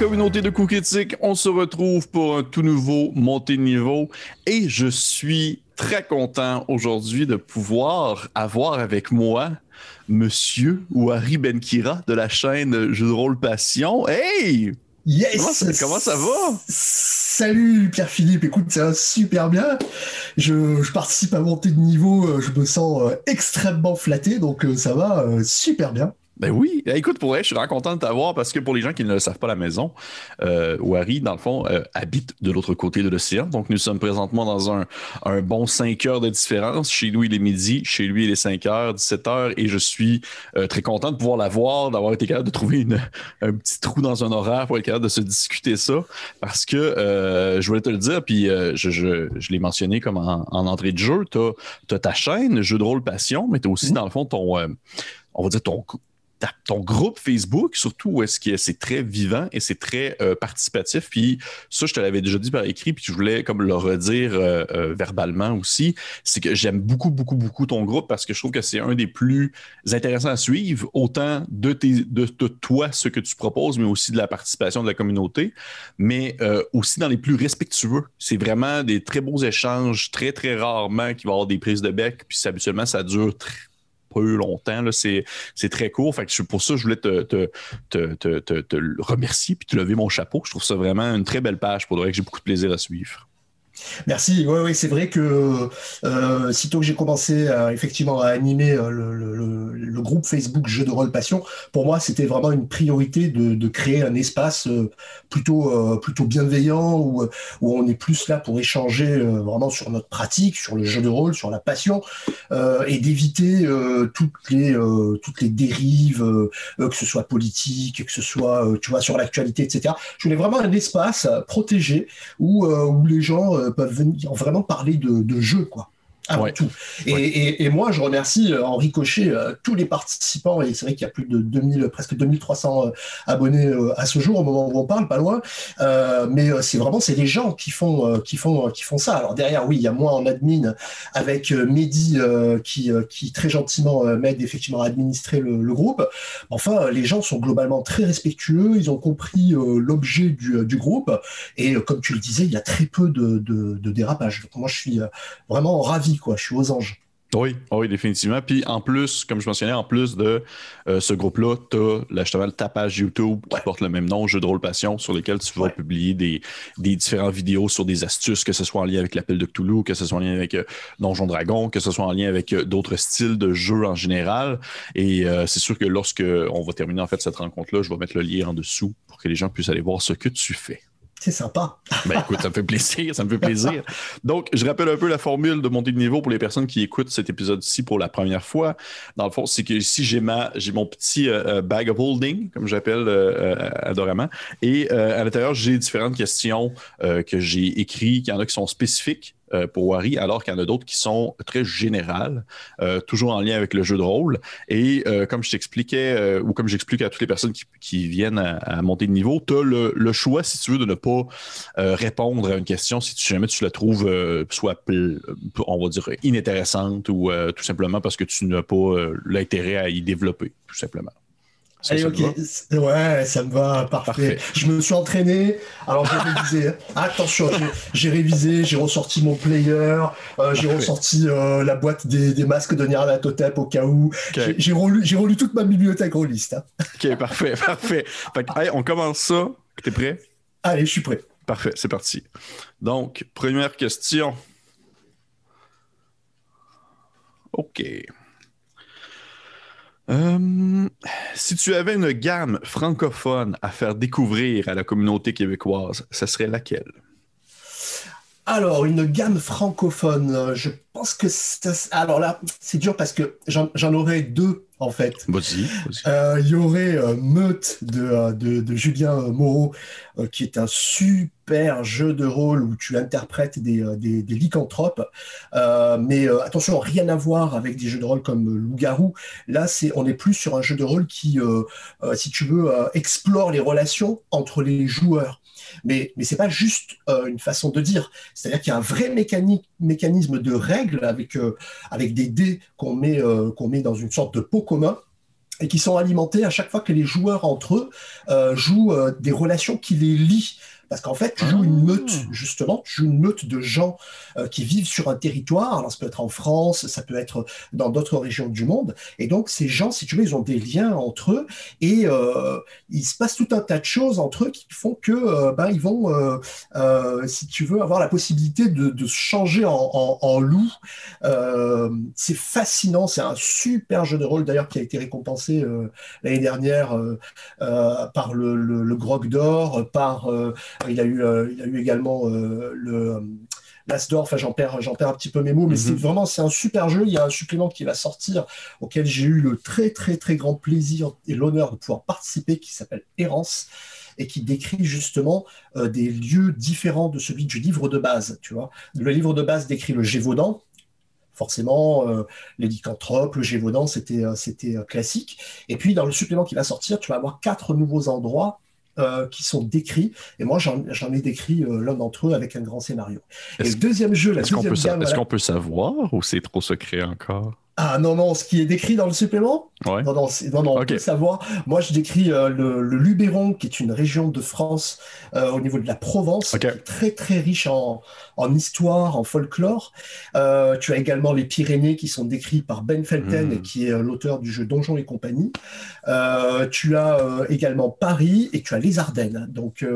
communauté de critiques, on se retrouve pour un tout nouveau montée de niveau. Et je suis très content aujourd'hui de pouvoir avoir avec moi Monsieur Ouari Benkira de la chaîne Jeux de rôle Passion. Hey! Yes! Comment ça, va? Salut Pierre-Philippe, écoute, ça va super bien. Je, participe à monter de niveau, euh, je me sens euh, extrêmement flatté, donc euh, ça va super bien. Ben oui. Écoute, pour elle, je suis vraiment content de t'avoir parce que pour les gens qui ne le savent pas, la maison, euh, Wari, dans le fond, euh, habite de l'autre côté de l'océan. Donc, nous sommes présentement dans un, un, bon 5 heures de différence. Chez lui, il est midi. Chez lui, il est 5 heures, 17 heures. Et je suis euh, très content de pouvoir la voir, d'avoir été capable de trouver une, un petit trou dans un horaire pour être capable de se discuter ça. Parce que euh, je voulais te le dire, puis euh, je, je, je l'ai mentionné comme en, en, entrée de jeu. Tu as, ta chaîne, Jeu de rôle Passion, mais tu as aussi, mmh. dans le fond, ton on va dire ton, ton groupe Facebook, surtout où est-ce que c'est très vivant et c'est très euh, participatif. Puis ça, je te l'avais déjà dit par écrit, puis je voulais comme le redire euh, euh, verbalement aussi, c'est que j'aime beaucoup, beaucoup, beaucoup ton groupe parce que je trouve que c'est un des plus intéressants à suivre, autant de, tes, de, toi, ce que tu proposes, mais aussi de la participation de la communauté, mais aussi dans les plus respectueux. C'est vraiment des très beaux échanges, très, très rarement qu'il va y avoir des prises de bec, puis habituellement, ça dure très peu longtemps. C'est, très court. Fait que pour ça, je voulais te, remercier puis te lever mon chapeau. Je trouve ça vraiment une très belle page pour que j'ai beaucoup de plaisir à suivre. Merci. Oui, oui, c'est vrai que euh, sitôt que j'ai commencé à, effectivement à animer euh, le, groupe Facebook Jeux de rôle Passion, pour moi, c'était vraiment une priorité de, créer un espace euh, plutôt, euh, plutôt bienveillant où, où on est plus là pour échanger vraiment sur notre pratique, sur le jeu de rôle, sur la passion et d'éviter toutes les toutes les dérives, que ce soit politique, que ce soit tu vois sur l'actualité, etc. Je voulais vraiment un espace protégé où où les gens peuvent venir vraiment parler de, jeu, quoi avant tout. Et, moi, je remercie euh, en ricochet euh, tous les participants, et c'est vrai qu'il y a plus de 2000, presque 2300 euh, abonnés à ce jour, au moment où on parle, pas loin. mais c'est vraiment, c'est les gens qui font, qui, font, qui font ça. Alors derrière, oui, il y a moi en admin avec Mehdi qui, qui très gentiment m'aide effectivement à administrer le, groupe. Enfin, les gens sont globalement très respectueux, ils ont compris l'objet du, du, groupe, et comme tu le disais, il y a très peu de, de, de dérapage. Donc moi, je suis vraiment ravi quoi. Je suis aux anges. Oui, oui, définitivement. Puis en plus, comme je mentionnais, en plus de euh, ce groupe-là, tu as justement ta page YouTube qui porte le même nom, Jeux de rôle passion, sur lequel tu vas publier des, des différentes vidéos sur des astuces, que ce soit en lien avec l'appel de Cthulhu, que ce soit en lien avec euh, Donjon Dragon, que ce soit en lien avec euh, d'autres styles de jeux en général. Et c'est sûr que lorsque on va terminer en fait cette rencontre-là, je vais mettre le lien en dessous pour que les gens puissent aller voir ce que tu fais. C'est sympa. ben écoute, ça me fait plaisir, ça me fait plaisir. Donc, je rappelle un peu la formule de montée de niveau pour les personnes qui écoutent cet épisode-ci pour la première fois. Dans le fond, c'est que ici, j'ai ma j'ai mon petit euh, euh, bag of holding, comme j'appelle euh, adorément, et à l'intérieur, j'ai différentes questions que j'ai écrites. Il y en a qui sont spécifiques euh, pour Wari, alors qu'il y en a d'autres qui sont très générales, euh, toujours en lien avec le jeu de rôle. Et euh, comme je t'expliquais, ou comme j'explique à toutes les personnes qui, viennent à, monter de niveau, tu as le, choix, si tu veux, de ne pas répondre à une question si jamais tu la trouves soit, on va dire, inintéressante ou tout simplement parce que tu n'as pas l'intérêt à y développer, tout simplement. Allez, ok. Ouais, ça me va, parfait. Je me suis entraîné. Alors j'ai révisé. Attention, j'ai révisé, j'ai ressorti mon player, euh, j'ai ressorti euh, la boîte des, des masques de Nyarlathotep au cas où. J'ai relu, relu toute ma bibliothèque rôliste. Hein. Ok, parfait, parfait. allez, on commence ça. T'es prêt? Allez, je suis prêt. Parfait, c'est parti. Donc, première question. OK. Euh, si tu avais une gamme francophone à faire découvrir à la communauté québécoise, ce serait laquelle? Alors, une gamme francophone, je pense que ça, alors là, c'est dur parce que j'en aurais deux en fait. Euh, il y aurait euh, Meute de, euh, de, de, Julien Moreau, qui est un super jeu de rôle où tu interprètes des, des, des lycanthropes. mais attention, rien à voir avec des jeux de rôle comme Loup-garou. Là, c'est, on est plus sur un jeu de rôle qui, si tu veux, explore les relations entre les joueurs. Mais, ce n'est pas juste une façon de dire. C'est-à-dire qu'il y a un vrai mécanisme de règles avec, avec des dés qu'on met, qu'on met dans une sorte de pot commun et qui sont alimentés à chaque fois que les joueurs entre eux euh, jouent euh, des relations qui les lient parce qu'en fait, tu joues une ah. meute, justement, tu joues une meute de gens euh, qui vivent sur un territoire. Alors, ça peut être en France, ça peut être dans d'autres régions du monde. Et donc, ces gens, si tu veux, ils ont des liens entre eux et euh, il se passe tout un tas de choses entre eux qui font que, euh, ben, ils vont, si tu veux, avoir la possibilité de, de se changer en, en, en loup. c'est fascinant, c'est un super jeu de rôle d'ailleurs qui a été récompensé l'année dernière par le, le, le Grog d'Or, par il a eu, euh, il a eu également euh, le euh, l'As d'or, enfin j'en perds, j'en perds un petit peu mes mots, mais c'est mhm. vraiment c'est un super jeu. Il y a un supplément qui va sortir auquel j'ai eu le très très très grand plaisir et l'honneur de pouvoir participer, qui s'appelle Errance et qui décrit justement des lieux différents de celui du livre de base. Tu vois, le livre de base décrit le Gévaudan. Forcément, les lycanthropes, le Gévaudan, c'était c'était classique. Et puis dans le supplément qui va sortir, tu vas avoir quatre nouveaux endroits euh, qui sont décrits. Et moi, j'en ai décrit euh, l'un d'entre eux avec un grand scénario. Et le deuxième jeu, la Est-ce qu'on peut, savoir ou c'est trop secret encore? Ah non, non, ce qui est décrit dans le supplément? Non, non, non, on peut savoir. Moi, je décris euh, le, Luberon, qui est une région de France euh, au niveau de la Provence, qui est très très riche en, en histoire, en folklore. Euh, tu as également les Pyrénées qui sont décrits par Ben Felten, hmm. qui est l'auteur du jeu Donjons et compagnie. tu as également Paris et tu as les Ardennes. Donc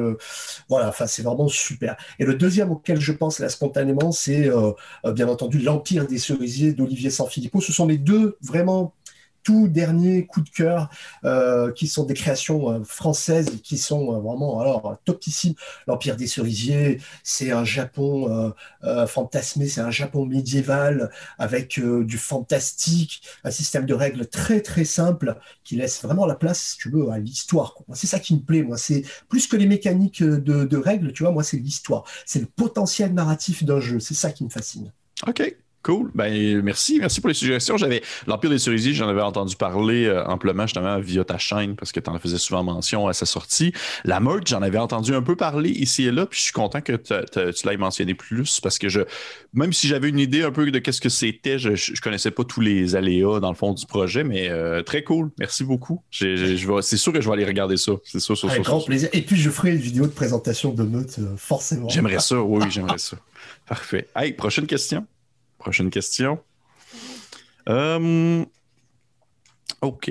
voilà, enfin c'est vraiment super. Et le deuxième auquel je pense là spontanément, c'est bien entendu l'Empire des cerisiers d'Olivier Sanfilippo ce sont les deux vraiment tout derniers coups de cœur euh, qui sont des créations euh, françaises qui sont euh, vraiment alors topissimes. L'Empire des cerisiers, c'est un Japon fantasmé, c'est un Japon médiéval avec du fantastique, un système de règles très très simple qui laisse vraiment la place, si tu veux, à l'histoire. C'est ça qui me plaît, moi. C'est plus que les mécaniques de, de règles, tu vois, moi, c'est l'histoire. C'est le potentiel narratif d'un jeu. C'est ça qui me fascine. OK. Cool. Ben, merci. Merci pour les suggestions. J'avais l'Empire des cerisiers, j'en avais entendu parler euh, amplement justement via ta chaîne parce que tu en faisais souvent mention à sa sortie. La merge, j'en avais entendu un peu parler ici et là, puis je suis content que tu l'aies mentionné plus parce que je, même si j'avais une idée un peu de qu'est-ce que c'était, je, je, connaissais pas tous les aléas dans le fond du projet, mais euh, très cool. Merci beaucoup. c'est sûr que je vais aller regarder ça. C'est sûr, Avec grand plaisir. Et puis je ferai une vidéo de présentation de Meute, euh, forcément. J'aimerais ça, oui, j'aimerais ça. Parfait. Hey, prochaine question. Prochaine question. Euh, OK.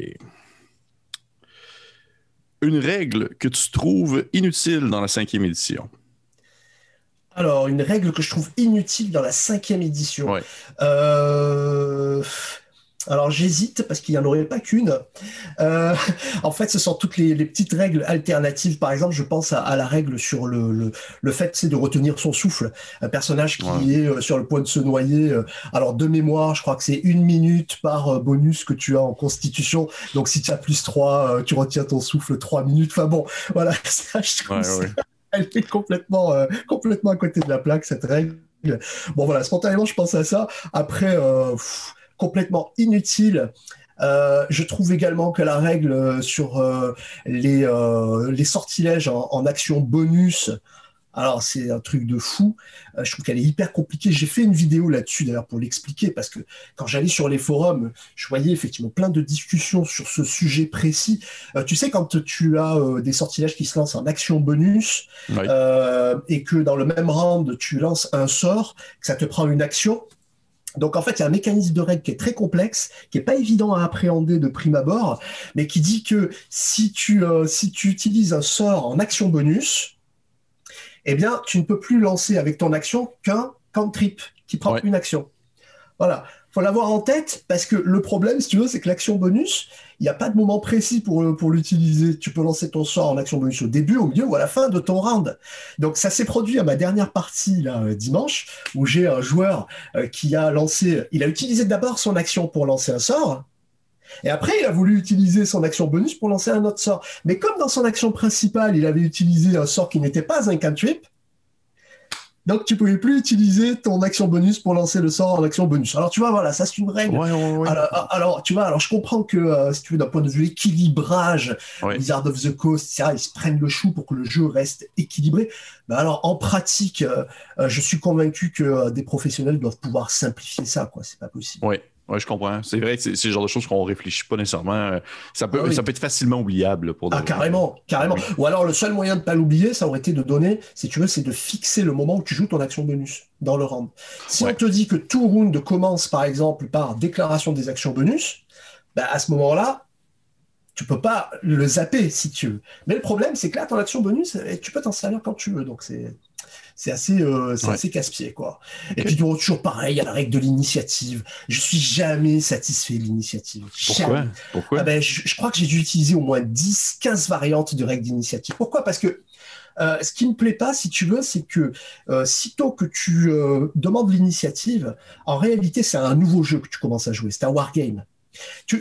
Une règle que tu trouves inutile dans la cinquième édition? Alors, une règle que je trouve inutile dans la cinquième édition. Euh, alors j'hésite parce qu'il n'y en aurait pas qu'une. Euh, en fait, ce sont toutes les, petites règles alternatives. Par exemple, je pense à, la règle sur le, le, fait c'est de retenir son souffle. Un personnage qui est euh, sur le point de se noyer. Euh, alors de mémoire, je crois que c'est une minute par bonus que tu as en constitution. Donc si tu as plus 3, tu retiens ton souffle 3 minutes. Enfin bon, voilà, elle est complètement, complètement à côté de la plaque, cette règle. Bon voilà, spontanément, je pense à ça. Après complètement inutile. Euh, je trouve également que la règle euh, sur euh, les, les, sortilèges en, action bonus, alors c'est un truc de fou. je trouve qu'elle est hyper compliquée. J'ai fait une vidéo là-dessus d'ailleurs pour l'expliquer parce que quand j'allais sur les forums, je voyais effectivement plein de discussions sur ce sujet précis. tu sais quand tu as des sortilèges qui se lancent en action bonus et que dans le même round tu lances un sort, que ça te prend une action donc en fait, il y a un mécanisme de règle qui est très complexe, qui est pas évident à appréhender de prime abord, mais qui dit que si tu, euh, si tu utilises un sort en action bonus, eh bien, tu ne peux plus lancer avec ton action qu'un cantrip qui prend une action. Voilà. Faut l'avoir en tête parce que le problème, si tu veux, c'est que l'action bonus, il n'y a pas de moment précis pour, pour l'utiliser. Tu peux lancer ton sort en action bonus au début, au milieu ou à la fin de ton round. Donc ça s'est produit à ma dernière partie là, euh, dimanche où j'ai un joueur euh, qui a lancé, il a utilisé d'abord son action pour lancer un sort. Et après, il a voulu utiliser son action bonus pour lancer un autre sort. Mais comme dans son action principale, il avait utilisé un sort qui n'était pas un cantrip, donc, tu pouvais plus utiliser ton action bonus pour lancer le sort en action bonus. Alors, tu vois, voilà, ça c'est une règle. Alors, tu vois, alors je comprends que euh, si tu veux d'un point de vue équilibrage, Wizard of the Coast, ils se prennent le chou pour que le jeu reste équilibré. Mais alors, en pratique, euh, euh, je suis convaincu que des professionnels doivent pouvoir simplifier ça, quoi. C'est pas possible. Oui. Oui, je comprends. C'est vrai que c'est le genre de choses qu'on réfléchit pas nécessairement. Euh, ça peut, ah ça peut être facilement oubliable pour Ah, carrément, carrément. Ou alors, le seul moyen de ne pas l'oublier, ça aurait été de donner, si tu veux, c'est de fixer le moment où tu joues ton action bonus dans le round. Si on te dit que tout round commence, par exemple, par déclaration des actions bonus, bah, à ce moment-là, tu peux pas le zapper si tu veux. Mais le problème, c'est que là, ton action bonus, eh, tu peux t'en servir quand tu veux. Donc, c'est c'est assez, euh, assez casse-pied, quoi. Et puis toujours pareil, il y a la règle de l'initiative. Je suis jamais satisfait de l'initiative. Pourquoi, Pourquoi ah ben, je, crois que j'ai dû utiliser au moins 10, 15 variantes de règles d'initiative. Pourquoi? Parce que euh, ce qui me plaît pas, si tu veux, c'est que euh, sitôt que tu demandes l'initiative, en réalité, c'est un nouveau jeu que tu commences à jouer. C'est un wargame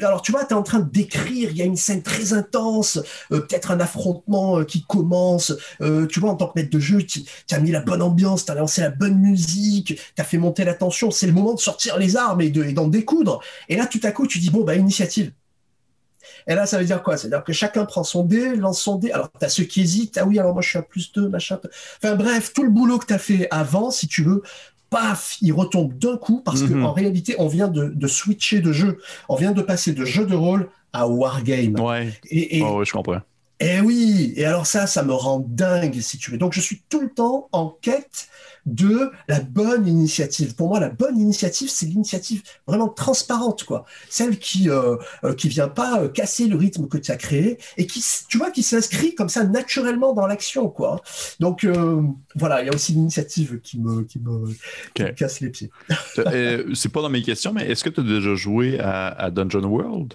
alors, tu vois, tu es en train de décrire, il y a une scène très intense, euh, peut-être un affrontement euh, qui commence. Euh, tu vois, en tant que maître de jeu, tu as mis la bonne ambiance, tu as lancé la bonne musique, tu as fait monter la tension. C'est le moment de sortir les armes et d'en découdre. Et là, tout à coup, tu dis, bon, bah, initiative. Et là, ça veut dire quoi? C'est-à-dire que chacun prend son dé, lance son dé. Alors, tu as ceux qui hésitent. Ah oui, alors moi, je suis à plus 2, machin. Enfin, bref, tout le boulot que tu as fait avant, si tu veux, paf, il retombe d'un coup parce qu'en mhm. réalité, on vient de, switcher de jeu. On vient de passer de jeu de rôle à wargame. Ouais. Et, oh, je comprends. Et oui, et alors ça, ça me rend dingue, si tu veux. Donc, je suis tout le temps en quête de la bonne initiative. Pour moi, la bonne initiative, c'est l'initiative vraiment transparente, quoi. Celle qui euh, euh, qui vient pas euh, casser le rythme que tu as créé et qui, tu vois, qui s'inscrit comme ça naturellement dans l'action, quoi. Donc voilà, il y a aussi l'initiative qui me qui me, casse les pieds. c'est pas dans mes questions, mais est-ce que tu as déjà joué à Dungeon World?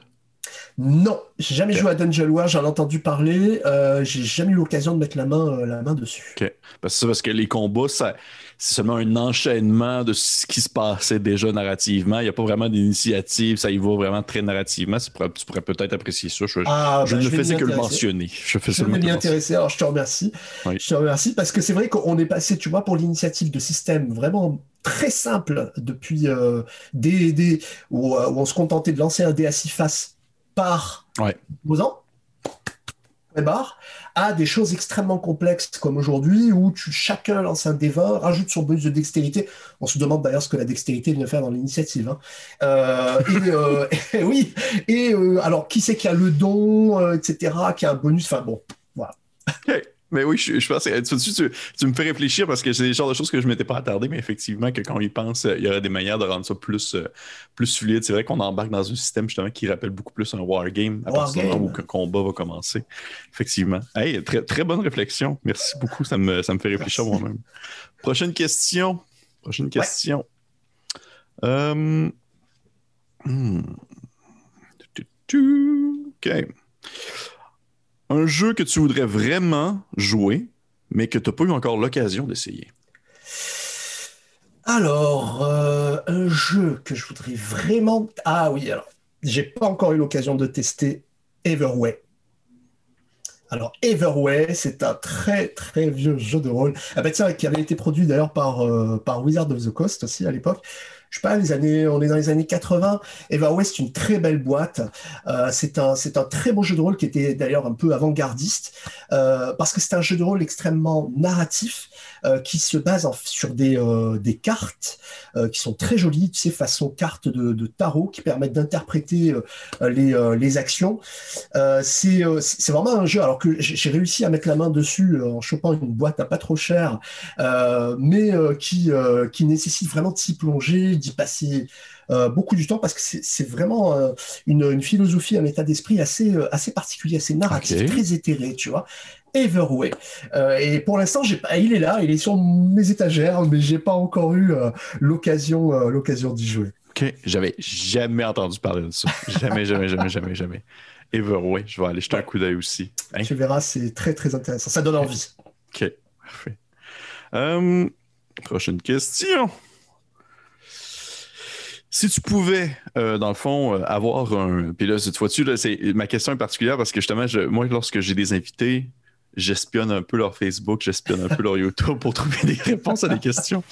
Non, j'ai jamais joué à Dungeon War, j'en ai entendu parler, euh, j'ai jamais eu l'occasion de mettre la main, euh, la main dessus. Ok, parce, parce que les combats, c'est seulement un enchaînement de ce qui se passait déjà narrativement. Il n'y a pas vraiment d'initiative, ça y va vraiment très narrativement. Tu pourrais, peut-être apprécier ça. Je, ah, ben, ne faisais que le mentionner. Je, fais je vais m'y intéresser, alors je te remercie. Je te remercie parce que c'est vrai qu'on est passé, tu vois, pour l'initiative de système vraiment très simple depuis euh, des, des où, où, on se contentait de lancer un dé à six faces par ouais. barre, à des choses extrêmement complexes comme aujourd'hui où tu, chacun lance un dé rajoute son bonus de dextérité. On se demande d'ailleurs ce que la dextérité vient faire dans l'initiative. Hein. Euh, euh, et, oui, et euh, alors qui c'est qui a le don, etc., qui a un bonus, enfin bon, voilà. Mais oui, je, pense que tu, tu, me fais réfléchir parce que c'est des genres de choses que je ne m'étais pas attardé, mais effectivement, que quand on y pense, il y aurait des manières de rendre ça plus, euh, plus fluide. C'est vrai qu'on embarque dans un système justement qui rappelle beaucoup plus un wargame à partir du moment où le combat va commencer. Effectivement. Hey, très, très bonne réflexion. Merci beaucoup. Ça me, ça me fait réfléchir moi-même. Prochaine question. Prochaine question. Euh, hmm. OK un jeu que tu voudrais vraiment jouer, mais que tu n'as pas eu encore l'occasion d'essayer? Alors, euh, un jeu que je voudrais vraiment. Ah oui, alors, j'ai pas encore eu l'occasion de tester Everway. Alors, Everway, c'est un très très vieux jeu de rôle. Ah ben, tiens, qui avait été produit d'ailleurs par, euh, par Wizard of the Coast aussi à l'époque je sais pas, on est dans les années 80. Eva West, une très belle boîte. Euh, c'est un, très beau jeu de rôle qui était d'ailleurs un peu avant-gardiste euh, parce que c'est un jeu de rôle extrêmement narratif euh, qui se base sur des, cartes qui sont très jolies, tu sais, façon cartes de, tarot qui permettent d'interpréter les, actions. c'est, vraiment un jeu, alors que j'ai réussi à mettre la main dessus en chopant une boîte à pas trop cher, mais qui nécessite vraiment de s'y plonger, d'y passer beaucoup du temps parce que c'est vraiment une, une, philosophie, un état d'esprit assez, assez particulier, assez narratif, très éthéré, tu vois. Everway. Euh, et pour l'instant, j'ai pas, il est là, il est sur mes étagères, mais j'ai pas encore eu euh, l'occasion, euh, l'occasion d'y jouer. OK. J'avais jamais entendu parler de ça. Jamais, jamais, jamais, jamais, jamais. Everway, je vais aller jeter un coup d'œil aussi. Hein? Tu verras, c'est très, très intéressant. Ça donne envie. OK, parfait. Prochaine question. Si tu pouvais, euh, dans le fond, euh, avoir un. Puis là, cette fois-ci, ma question est particulière parce que justement, moi, lorsque j'ai des invités, j'espionne un peu leur Facebook, j'espionne un peu leur YouTube pour trouver des réponses à des questions.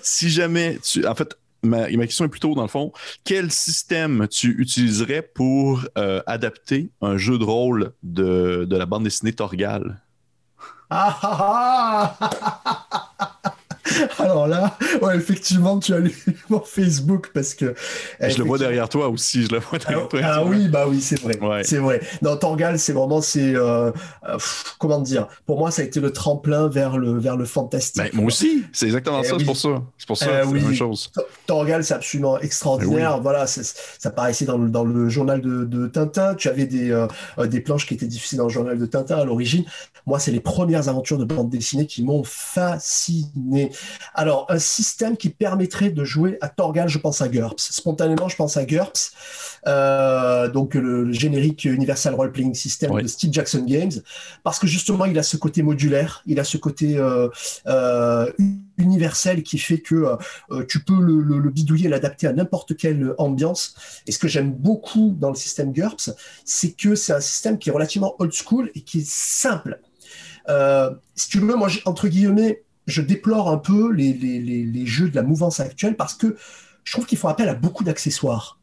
Si jamais tu. En fait, ma, question est plutôt, dans le fond, quel système tu utiliserais pour euh, adapter un jeu de rôle de, de la bande dessinée Torgal? Ah, ah, ah Alors là, ouais, effectivement, tu as lu mon Facebook parce que. Je le vois derrière toi aussi, je le vois derrière toi. Ah oui, bah oui, c'est vrai. C'est vrai. Non, Torgal, c'est vraiment, c'est. Euh, euh, comment dire? Pour moi, ça a été le tremplin vers le, vers le fantastique. Ben, moi aussi, c'est exactement eh ça, c'est pour ça. C'est pour ça, eh c'est la même chose. Torgal, c'est absolument extraordinaire. Eh voilà, ça paraissait dans le, dans le journal de, de Tintin. Tu avais des, euh, des planches qui étaient diffusées dans le journal de Tintin à l'origine. Moi, c'est les premières aventures de bande dessinée qui m'ont fasciné. Alors, un système qui permettrait de jouer à Torgal, je pense à GURPS. Spontanément, je pense à GURPS, euh, donc le, générique Universal Role Playing System de Steve Jackson Games, parce que justement, il a ce côté modulaire, il a ce côté euh, euh, universel qui fait que tu peux le, bidouiller, l'adapter à n'importe quelle ambiance. Et ce que j'aime beaucoup dans le système GURPS, c'est que c'est un système qui est relativement old school et qui est simple. si tu veux, moi, entre guillemets, je déplore un peu les, les, jeux de la mouvance actuelle parce que je trouve qu'ils font appel à beaucoup d'accessoires.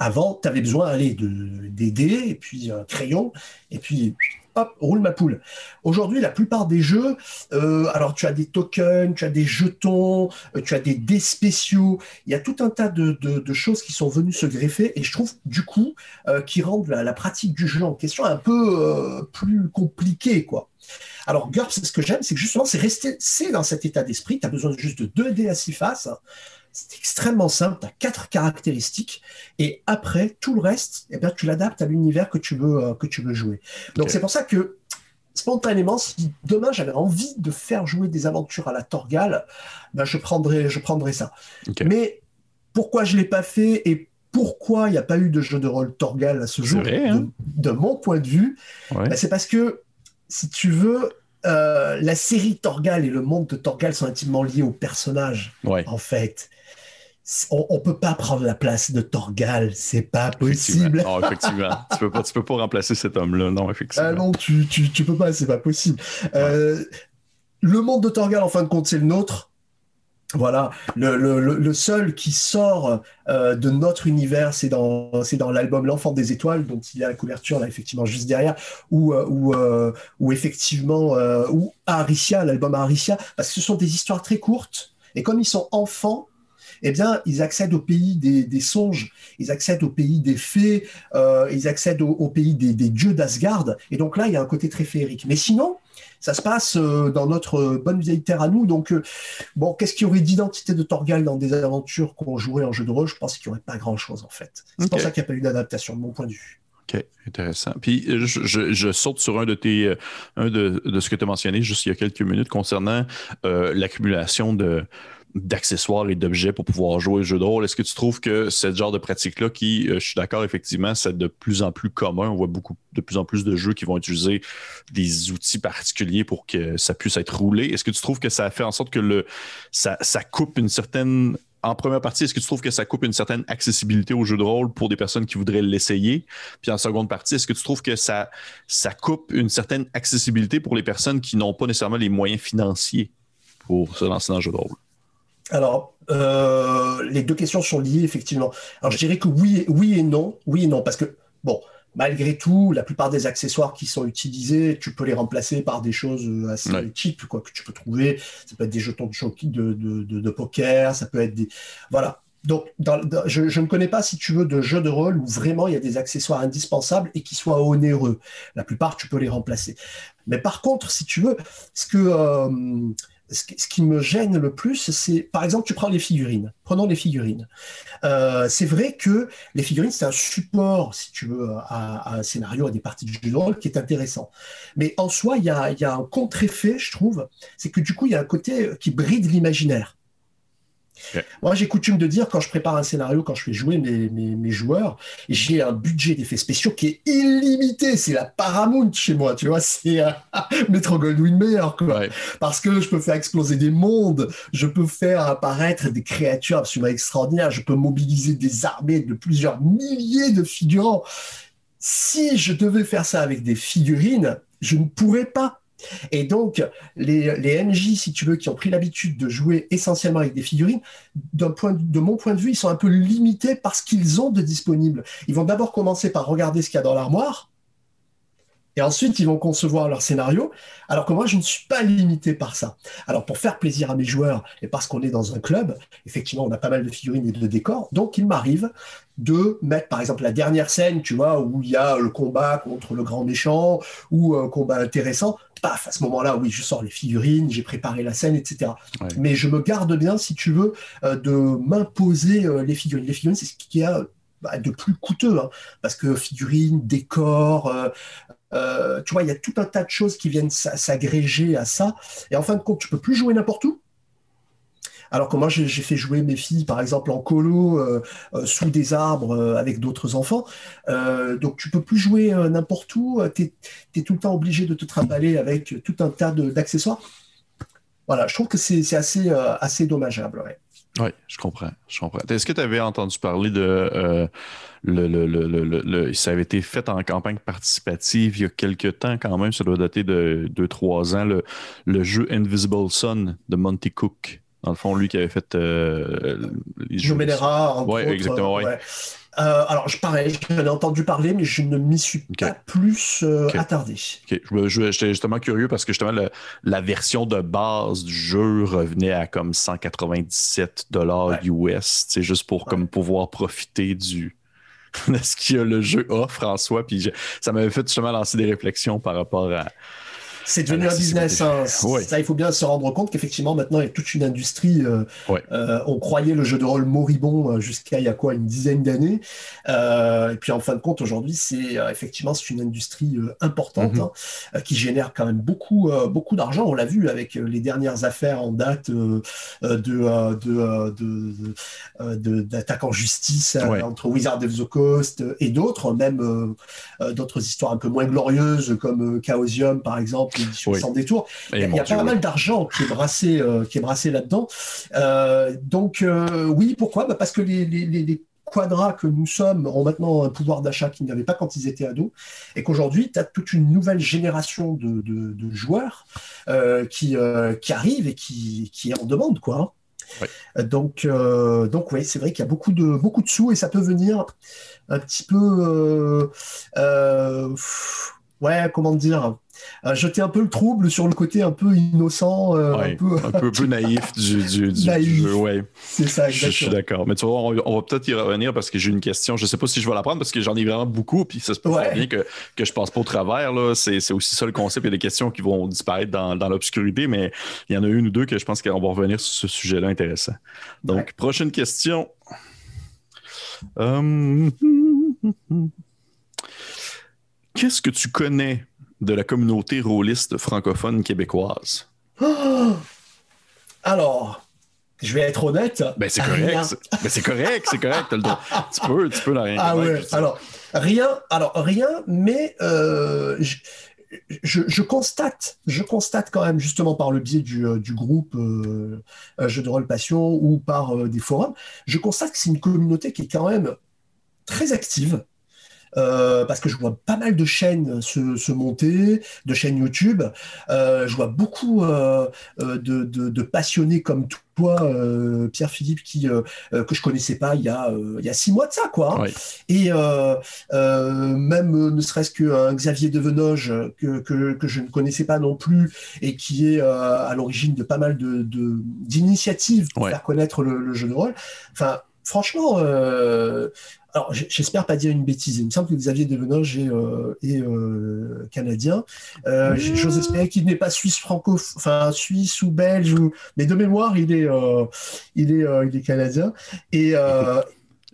Avant, tu avais besoin aller de, des dés, et puis un crayon, et puis hop, roule ma poule. Aujourd'hui, la plupart des jeux, euh, alors tu as des tokens, tu as des jetons, euh, tu as des dés spéciaux, il y a tout un tas de, de, choses qui sont venues se greffer, et je trouve du coup euh, qui rendent la, la, pratique du jeu en question un peu plus compliquée, quoi. Alors, GURPS, ce que j'aime, c'est que justement, c'est rester, c'est dans cet état d'esprit. Tu as besoin juste de deux dés à six faces. C'est extrêmement simple. Tu as quatre caractéristiques. Et après, tout le reste, eh bien, tu l'adaptes à l'univers que tu veux, euh, que tu veux jouer. Donc, c'est pour ça que spontanément, si demain j'avais envie de faire jouer des aventures à la Torgal, ben je prendrais, je prendrais ça. Mais pourquoi je l'ai pas fait et pourquoi il n'y a pas eu de jeu de rôle Torgal à ce jour, hein. de, mon point de vue, ben, c'est parce que si tu veux, euh, la série Torgal et le monde de Torgal sont intimement liés au personnage, en fait. On, ne peut pas prendre la place de Torgal, c'est pas possible. Non, effectivement. tu peux pas, peux pas remplacer cet homme-là, non, effectivement. Ah non, tu, tu, peux pas, c'est pas possible. Euh, le monde de Torgal, en fin de compte, c'est le nôtre. Voilà, le, seul qui sort euh, de notre univers, c'est dans, dans l'album L'Enfant des Étoiles, dont il y a la couverture là effectivement juste derrière, ou où, euh, euh, effectivement, ou Aricia, l'album Aricia, parce que ce sont des histoires très courtes, et comme ils sont enfants, eh bien, ils accèdent au pays des, songes, ils accèdent au pays des fées, ils accèdent au, pays des, des dieux d'Asgard, et donc là, il y a un côté très féerique. Mais sinon, ça se passe euh, dans notre bonne vieille terre à nous. Donc, euh, bon, qu'est-ce qu'il y aurait d'identité de Torgal dans des aventures qu'on jouerait en jeu de rôle? Je pense qu'il n'y aurait pas grand-chose, en fait. C'est pour ça qu'il n'y a pas eu d'adaptation, de mon point de vue. OK, intéressant. Puis je, saute sur un de tes euh, un de, ce que tu as mentionné juste il y a quelques minutes concernant l'accumulation de d'accessoires et d'objets pour pouvoir jouer au jeu de rôle. Est-ce que tu trouves que ce genre de pratique-là, qui, euh, je suis d'accord, effectivement, c'est de plus en plus commun. On voit beaucoup, de plus en plus de jeux qui vont utiliser des outils particuliers pour que ça puisse être roulé. Est-ce que tu trouves que ça fait en sorte que le, ça, coupe une certaine en première partie, est-ce que tu trouves que ça coupe une certaine accessibilité au jeu de rôle pour des personnes qui voudraient l'essayer? Puis en seconde partie, est-ce que tu trouves que ça, ça coupe une certaine accessibilité pour les personnes qui n'ont pas nécessairement les moyens financiers pour se lancer dans le jeu de rôle? Alors, euh, les deux questions sont liées, effectivement. Alors, je dirais que oui, oui et non. Oui et non, parce que, bon, malgré tout, la plupart des accessoires qui sont utilisés, tu peux les remplacer par des choses euh, assez cheap, quoi, que tu peux trouver. Ça peut être des jetons de, de, de, poker, ça peut être des... Voilà. Donc, je, je, ne connais pas, si tu veux, de jeux de rôle où vraiment il y a des accessoires indispensables et qui soient onéreux. La plupart, tu peux les remplacer. Mais par contre, si tu veux, ce que... Euh, ce qui me gêne le plus, c'est, par exemple, tu prends les figurines. Prenons les figurines. Euh, c'est vrai que les figurines, c'est un support, si tu veux, à, un scénario, à des parties de jeu rôle qui est intéressant. Mais en soi, il y a, y a un contre-effet, je trouve, c'est que du coup, il y a un côté qui bride l'imaginaire. Moi, j'ai coutume de dire, quand je prépare un scénario, quand je fais jouer mes, mes, joueurs, j'ai un budget d'effets spéciaux qui est illimité. C'est la Paramount chez moi, tu vois. C'est euh, Metro Goldwyn Mayer, quoi. Parce que je peux faire exploser des mondes, je peux faire apparaître des créatures absolument extraordinaires, je peux mobiliser des armées de plusieurs milliers de figurants. Si je devais faire ça avec des figurines, je ne pourrais pas et donc, les, les, MJ, si tu veux, qui ont pris l'habitude de jouer essentiellement avec des figurines, point de, mon point de vue, ils sont un peu limités parce qu'ils ont de disponibles. Ils vont d'abord commencer par regarder ce qu'il y a dans l'armoire, et ensuite, ils vont concevoir leur scénario, alors que moi, je ne suis pas limité par ça. Alors, pour faire plaisir à mes joueurs, et parce qu'on est dans un club, effectivement, on a pas mal de figurines et de décors, donc il m'arrive de mettre, par exemple, la dernière scène, tu vois, où il y a le combat contre le grand méchant, ou un combat intéressant, paf, à ce moment-là, oui, je sors les figurines, j'ai préparé la scène, etc. Mais je me garde bien, si tu veux, euh, de m'imposer euh, les figurines. Les figurines, c'est ce qui a bah, de plus coûteux, hein, parce que figurines, décors, euh, tu vois, il y a tout un tas de choses qui viennent s'agréger à ça. Et en fin de compte, tu peux plus jouer n'importe où. Alors que moi, j'ai fait jouer mes filles, par exemple, en colo, euh, euh, sous des arbres, avec d'autres enfants. donc, tu peux plus jouer n'importe où. Tu es, tout le temps obligé de te trimballer avec tout un tas d'accessoires. Voilà, je trouve que c'est assez dommageable. Oui, je comprends. Je comprends. Est-ce que tu avais entendu parler de euh, le, le, le, Ça avait été fait en campagne participative il y a quelques temps quand même, ça doit dater de 2-3 ans, le, jeu Invisible Sun de Monty Cook. Dans le fond, lui qui avait fait euh, les jeux. Oui, exactement. Ouais. Euh, alors, je pareil, j'en ai entendu parler, mais je ne m'y suis pas plus euh, attardé. J'étais justement curieux parce que justement, la version de base du jeu revenait à comme 197 dollars US, c'est juste pour comme pouvoir profiter du de ce que le jeu offre en soi. Puis ça m'avait fait justement lancer des réflexions par rapport à c'est devenu un business. Hein. Ça, il faut bien se rendre compte qu'effectivement, maintenant, il y a toute une industrie. Euh, euh, on croyait le jeu de rôle moribond euh, jusqu'à il y a quoi, une dizaine d'années. et puis, en fin de compte, aujourd'hui, c'est effectivement c'est une industrie importante mhm. hein, qui génère quand même beaucoup, beaucoup d'argent. On l'a vu avec les dernières affaires en date de, de, d'attaques en justice entre Wizard of the Coast et d'autres, même d'autres histoires un peu moins glorieuses comme Chaosium, par exemple sans détour. Il y a, pas mal d'argent qui est brassé, euh, qui est brassé là-dedans. Euh, donc euh, oui, pourquoi? Bah, Parce que les, les, quadras que nous sommes ont maintenant un pouvoir d'achat qu'ils n'avaient pas quand ils étaient ados, et qu'aujourd'hui, tu as toute une nouvelle génération de, de, joueurs qui, qui arrivent et qui, qui est en demande. quoi. Donc, donc oui, c'est vrai qu'il y a beaucoup de, beaucoup de sous et ça peut venir un petit peu, ouais, comment dire, euh, jeter un peu le trouble sur le côté un peu innocent, euh, un, peu... naïf du, jeu. C'est ça, exactement. Je, suis d'accord. Mais tu vois, on, va peut-être y revenir parce que j'ai une question. Je ne sais pas si je vais la prendre parce que j'en ai vraiment beaucoup, puis ça se peut bien que, que je passe pas au travers. C'est aussi ça le concept. Il y a des questions qui vont disparaître dans, l'obscurité, mais il y en a une ou deux que je pense qu'on va revenir sur ce sujet-là intéressant. Donc, prochaine question. Hum, qu'est-ce que tu connais de la communauté rôliste francophone québécoise? Alors, je vais être honnête. Ben, c'est correct. Ben, c'est correct, c'est correct. tu peux, tu peux rien. Ah ouais. Alors, rien, alors, rien, mais euh, je, constate, je constate quand même, justement par le biais du, euh, groupe euh, Jeux de rôle Passion ou par des forums, je constate que c'est une communauté qui est quand même très active, euh, parce que je vois pas mal de chaînes se, monter, de chaînes YouTube. Euh, je vois beaucoup euh, de, passionnés comme toi, Pierre-Philippe, qui que je connaissais pas il y a il y a six mois de ça, quoi. Hein. Et même ne serait-ce qu'un Xavier Devenoge que, que, je ne connaissais pas non plus et qui est à l'origine de pas mal de d'initiatives pour faire connaître le, le, jeu de rôle. Enfin, franchement, alors j'espère pas dire une bêtise. Il me semble que Xavier Devenoge est, euh, euh, canadien. Euh, j'ose espérer qu'il n'est pas suisse franco, enfin suisse ou belge, mais de mémoire il est, il est, il est canadien. Et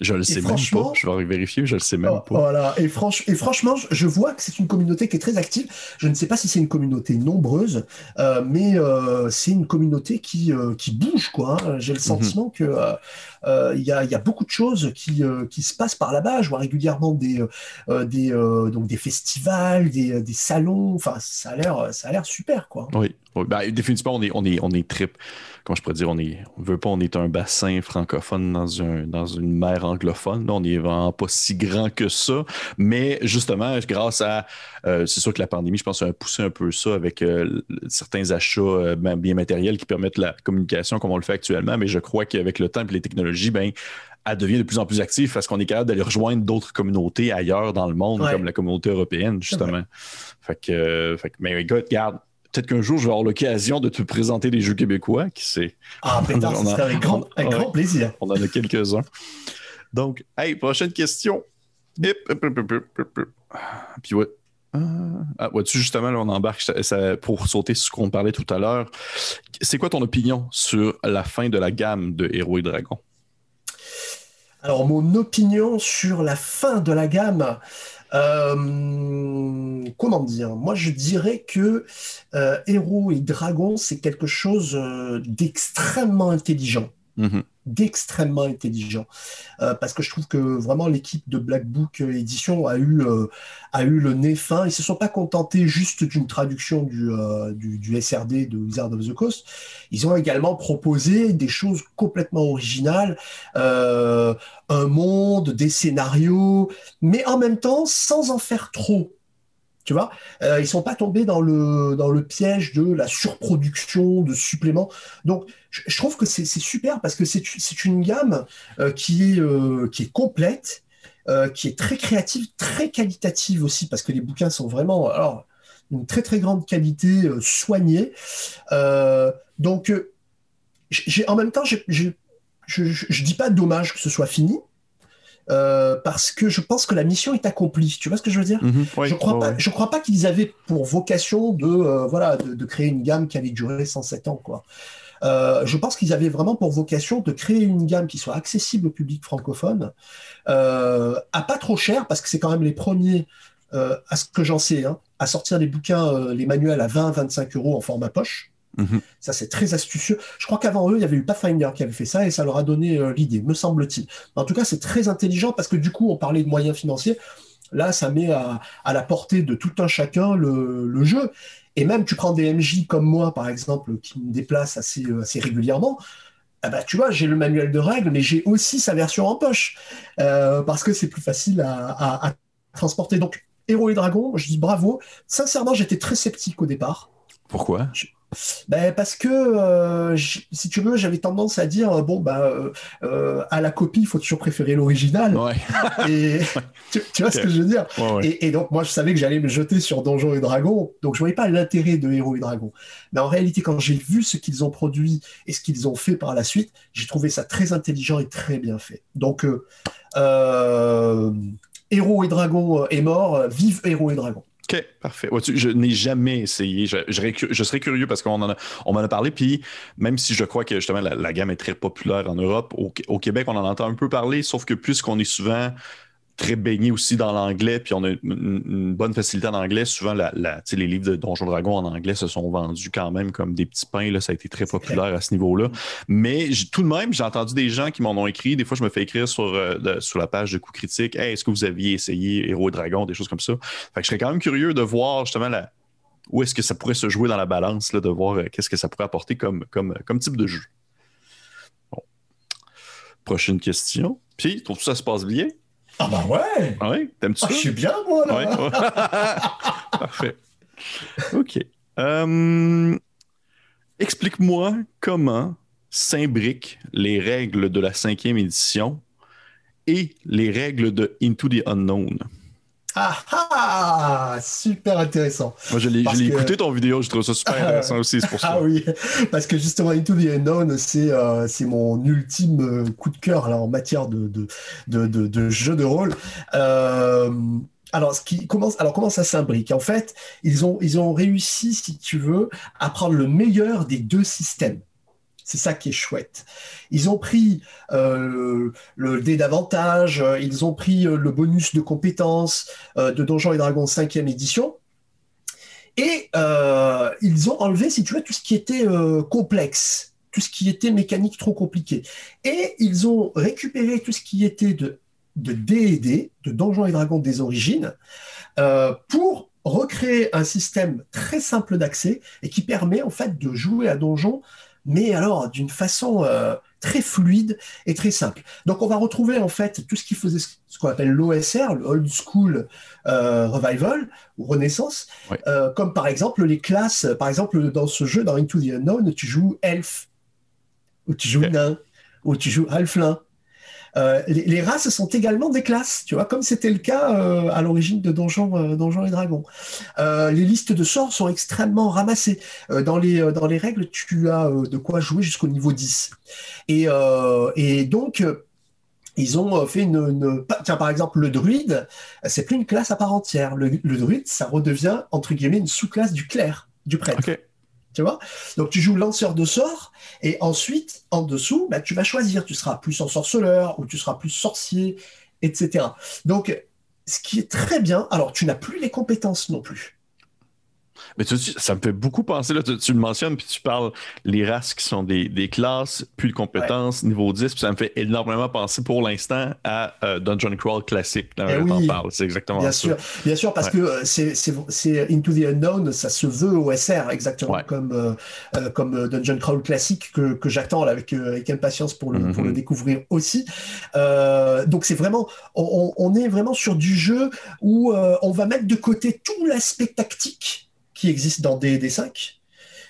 Je le sais même pas. Je vais vérifier, je le sais même oh, pas. Voilà. Et, et franchement, je vois que c'est une communauté qui est très active. Je ne sais pas si c'est une communauté nombreuse, euh, mais euh, c'est une communauté qui, euh, qui bouge, quoi. Hein. J'ai le mhm. sentiment qu'il que il y, a, y, a, beaucoup de choses qui, qui se passent par là-bas. Je vois régulièrement des, des, donc des festivals, des, des salons. Enfin, ça a l'air, ça a l'air super, quoi. Oui, ben, définitivement, on est, on est, on est trip. Comment je pourrais dire, on est, on veut pas, on est un bassin francophone dans, un, dans une mer anglophone. on est vraiment pas si grand que ça. Mais justement, grâce à, euh, c'est sûr que la pandémie, je pense, a poussé un peu ça avec euh, certains achats euh, ben, bien matériels qui permettent la communication comme on le fait actuellement. Mais je crois qu'avec le temps et les technologies, ben, elle devient de plus en plus active parce qu'on est capable d'aller rejoindre d'autres communautés ailleurs dans le monde, comme la communauté européenne, justement. Fait que, fait que, mais regarde, peut-être qu'un jour, je vais avoir l'occasion de te présenter des jeux québécois, qui sait. Ah, pétard, ça serait avec grand, grand plaisir. On en a quelques-uns. Donc, hey, prochaine question. Puis ouais. Ah, vois-tu, justement, là, on embarque pour sauter sur ce qu'on parlait tout à l'heure. C'est quoi ton opinion sur la fin de la gamme de Héros et Dragons? Alors, mon opinion sur la fin de la gamme, euh, comment dire Moi, je dirais que euh, Héros et Dragons, c'est quelque chose euh, d'extrêmement intelligent. Mm-hmm d'extrêmement intelligent. Euh, parce que je trouve que vraiment l'équipe de Black Book Edition a eu, euh, a eu le nez fin. Ils ne se sont pas contentés juste d'une traduction du, euh, du, SRD de Wizard of the Coast. Ils ont également proposé des choses complètement originales, un monde, des scénarios, mais en même temps sans en faire trop. Tu vois, euh, ils sont pas tombés dans le, dans le piège de la surproduction de suppléments. Donc, je, trouve que c'est super parce que c'est une gamme euh, qui, est, euh, qui est complète, euh, qui est très créative, très qualitative aussi, parce que les bouquins sont vraiment alors, une très très grande qualité soignée. donc, en même temps, je ne dis pas dommage que ce soit fini, euh, parce que je pense que la mission est accomplie. Tu vois ce que je veux dire? Mhm. Je crois pas. Je crois pas qu'ils avaient pour vocation de euh, voilà de, créer une gamme qui allait durer 107 ans quoi. Euh, je pense qu'ils avaient vraiment pour vocation de créer une gamme qui soit accessible au public francophone, à pas trop cher parce que c'est quand même les premiers, à ce que j'en sais, hein, à sortir des bouquins, les manuels à 20-25 euros en format poche. Mhm. Ça, c'est très astucieux. Je crois qu'avant eux, il y avait eu Pathfinder qui avait fait ça et ça leur a donné euh, l'idée, me semble-t-il. En tout cas, c'est très intelligent parce que du coup, on parlait de moyens financiers. Là, ça met à, la portée de tout un chacun le, jeu. Et même, tu prends des MJ comme moi, par exemple, qui me déplacent assez, euh, assez régulièrement. Ah bah, tu vois, j'ai le manuel de règles, mais j'ai aussi sa version en poche euh, parce que c'est plus facile à, transporter. Donc, Héros et Dragons, je dis bravo. Sincèrement, j'étais très sceptique au départ. Pourquoi? Ben, parce que, euh, si tu veux, j'avais tendance à dire, bon, bah, à la copie, il faut toujours préférer l'original. Et tu, vois ce que je veux dire? Et, donc, moi, je savais que j'allais me jeter sur Donjons et Dragons, donc je voyais pas l'intérêt de Héros et Dragons. Mais en réalité, quand j'ai vu ce qu'ils ont produit et ce qu'ils ont fait par la suite, j'ai trouvé ça très intelligent et très bien fait. Donc, Héros et Dragons est mort, vive Héros et Dragons. OK, parfait. je n'ai jamais essayé. Je, serais curieux parce qu'on en m'en a parlé. Puis même si je crois que justement la, gamme est très populaire en Europe, au, Québec, on en entend un peu parler, sauf que puisqu'on est souvent très baigné aussi dans l'anglais, puis on a une, bonne facilité en anglais. Souvent, la, les livres de Donjon Dragon en anglais se sont vendus quand même comme des petits pains. Là, ça a été très populaire à ce niveau-là. Mais tout de même, j'ai entendu des gens qui m'en ont écrit. Des fois, je me fais écrire sur, euh, sur la page de Coup Critique hey, est-ce que vous aviez essayé Héros et Dragon, des choses comme ça? Fait que je serais quand même curieux de voir justement la, où est-ce que ça pourrait se jouer dans la balance, là, de voir euh, qu'est-ce que ça pourrait apporter comme, comme, comme type de jeu. Prochaine question. Puis, trouve que ça se passe bien? Ah bah ouais! Ah oui, t'aimes-tu ah, Je suis bien, moi, là! Ouais. Parfait. OK. Euh, explique-moi comment s'imbriquent les règles de la cinquième édition et les règles de Into the Unknown. Ah ah Super intéressant. Moi, je l'ai écouté ton vidéo, je trouve ça super intéressant aussi, c'est pour ça. Ah oui, parce que justement, Into the Unknown, c'est euh, mon ultime euh, coup de cœur là, en matière de, de, de, de, jeu de rôle. Euh, alors, ce qui commence, alors, comment ça s'imbrique? En fait, ils ont, ils ont réussi, si tu veux, à prendre le meilleur des deux systèmes. C'est ça qui est chouette. Ils ont pris euh, le dé d'avantage, euh, ils ont pris euh, le bonus de compétences de Donjons et Dragons 5e édition, et ils ont enlevé, si tu veux, tout ce qui était complexe, tout ce qui était mécanique trop compliqué. Et ils ont récupéré tout ce qui était de, D&D, de Donjons et Dragons des origines, pour recréer un système très simple d'accès et qui permet en fait de jouer à Donjons mais alors d'une façon euh, très fluide et très simple. Donc on va retrouver en fait tout ce qui faisait ce qu'on appelle l'OSR, le Old School euh, Revival ou Renaissance, euh, comme par exemple les classes, par exemple dans ce jeu, dans Into the Unknown, tu joues Elf, ou tu joues Nain, ou tu joues Halflin. Euh, les, races sont également des classes, tu vois, comme c'était le cas euh, à l'origine de Donjons, euh, et Dragons. les listes de sorts sont extrêmement ramassées. dans, les, règles, tu as de quoi jouer jusqu'au niveau 10. Et, et donc, ils ont fait une, Tiens, par exemple, le druide, c'est plus une classe à part entière. Le, druide, ça redevient, entre guillemets, une sous-classe du clerc, du prêtre. Tu vois? Donc tu joues lanceur de sorts et ensuite en dessous, bah, tu vas choisir. Tu seras plus en sorceleur ou tu seras plus sorcier, etc. Donc ce qui est très bien. Alors tu n'as plus les compétences non plus. Mais tu, ça me fait beaucoup penser, là, tu, le mentionnes, puis tu parles les races qui sont des, des classes, puis de compétences, niveau 10, puis ça me fait énormément penser pour l'instant à euh, Dungeon Crawl classique. Là, eh oui, c'est exactement bien ça. Sûr, bien sûr, parce que euh, c'est Into the Unknown, ça se veut OSR, exactement comme, euh, comme Dungeon Crawl classique que, que j'attends avec, avec impatience pour le, pour le mm-hmm. découvrir aussi. donc c'est vraiment, on, on, est vraiment sur du jeu où on va mettre de côté tout l'aspect tactique qui existe dans DD5.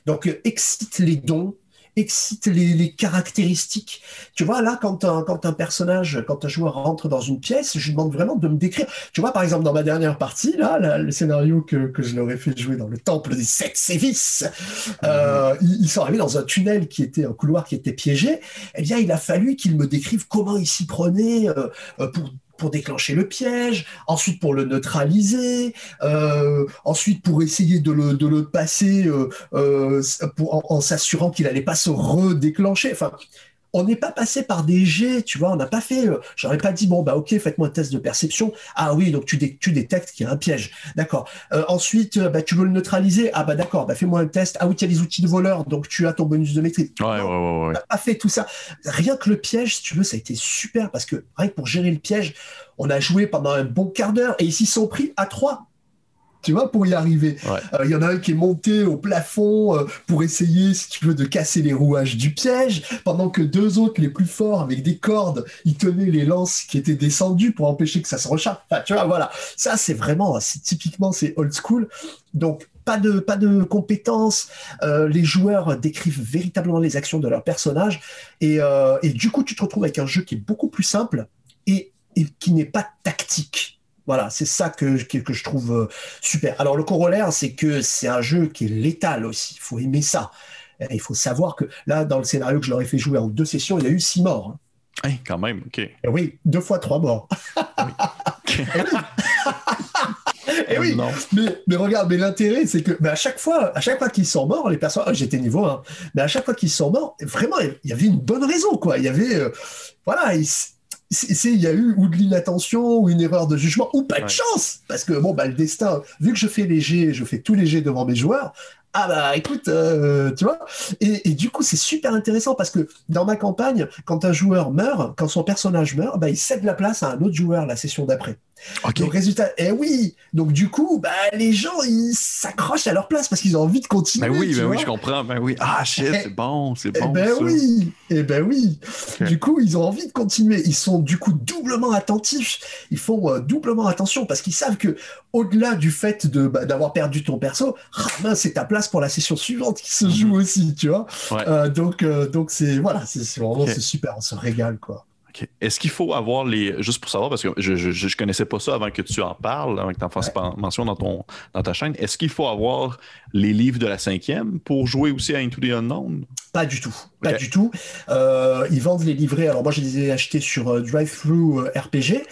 Donc, euh, excite les dons, excite les, caractéristiques. Tu vois, là, quand un, quand un personnage, quand un joueur rentre dans une pièce, je lui demande vraiment de me décrire. Tu vois, par exemple, dans ma dernière partie, là, le scénario que, que je leur ai fait jouer dans le temple des sept sévices, euh, ils, sont arrivés dans un tunnel qui était un couloir qui était piégé. Eh bien, il a fallu qu'ils me décrivent comment ils s'y prenaient euh, pour pour déclencher le piège, ensuite pour le neutraliser, euh, ensuite pour essayer de le, de le passer euh, euh, en, s'assurant qu'il n'allait pas se redéclencher. On n'est pas passé par des jets, tu vois, on n'a pas fait, j'aurais pas dit, bon, bah ok, faites-moi un test de perception. Ah oui, donc tu, tu détectes qu'il y a un piège. D'accord. ensuite, bah, tu veux le neutraliser. Ah bah d'accord, bah fais-moi un test. Ah oui, tu as les outils de voleur, donc tu as ton bonus de maîtrise. Ouais, ouais, ouais, ouais. On n'a pas fait tout ça. Rien que le piège, si tu veux, ça a été super parce que rien que pour gérer le piège, on a joué pendant un bon quart d'heure et ils s'y sont pris à trois. Tu vois, pour y arriver. Euh, il y en a un qui est monté au plafond euh, pour essayer, si tu veux, de casser les rouages du piège, pendant que deux autres, les plus forts, avec des cordes, ils tenaient les lances qui étaient descendues pour empêcher que ça se recharge. Enfin, tu vois, voilà. Ça, c'est vraiment, c'est typiquement, c'est old school. Donc, pas de, pas de compétences. Euh, les joueurs décrivent véritablement les actions de leur personnage. Et, et du coup, tu te retrouves avec un jeu qui est beaucoup plus simple et et qui n'est pas tactique. Voilà, c'est ça que, que, je trouve euh, super. Alors le corollaire, c'est que c'est un jeu qui est létal aussi. Il faut aimer ça. Il faut savoir que là, dans le scénario que je leur ai fait jouer en deux sessions, il y a eu six morts. Hein. quand même, ok. Et oui, deux fois trois morts. Et oui, mais, mais, regarde, mais l'intérêt, c'est que à chaque fois, à chaque fois qu'ils sont morts, les personnes, oh, j'étais niveau 1, mais à chaque fois qu'ils sont morts, vraiment, il y avait une bonne raison, quoi. Il y avait, euh, voilà, il y a eu ou de l'inattention ou une erreur de jugement ou pas de chance parce que bon bah le destin vu que je fais léger je fais tout léger devant mes joueurs ah bah écoute, euh, tu vois. Et, du coup, c'est super intéressant parce que dans ma campagne, quand un joueur meurt, quand son personnage meurt, bah, il cède la place à un autre joueur la session d'après. Donc résultat, eh oui. Donc du coup, bah, les gens ils s'accrochent à leur place parce qu'ils ont envie de continuer. Ben oui, ben oui, je comprends. Ben oui. Ah shit, eh, c'est bon, c'est bon. Eh ben oui, eh ben oui. Du coup, ils ont envie de continuer. Ils sont du coup doublement attentifs. Ils font euh, doublement attention parce qu'ils savent que au-delà du fait de bah, d'avoir perdu ton perso, ah, c'est ta place pour la session suivante qui se joue mhm. aussi, tu vois. Euh, donc euh, donc c'est voilà, c'est vraiment c'est super, on se régale quoi. Est-ce qu'il faut avoir les. Juste pour savoir, parce que je ne connaissais pas ça avant que tu en parles, avant que tu en fasses mention dans, ton, dans ta chaîne. Est-ce qu'il faut avoir les livres de la cinquième pour jouer aussi à Into the Unknown? Pas du tout. Pas du tout. Euh, ils vendent les livrets. Alors moi, je les ai achetés sur euh, DriveThru euh, RPG.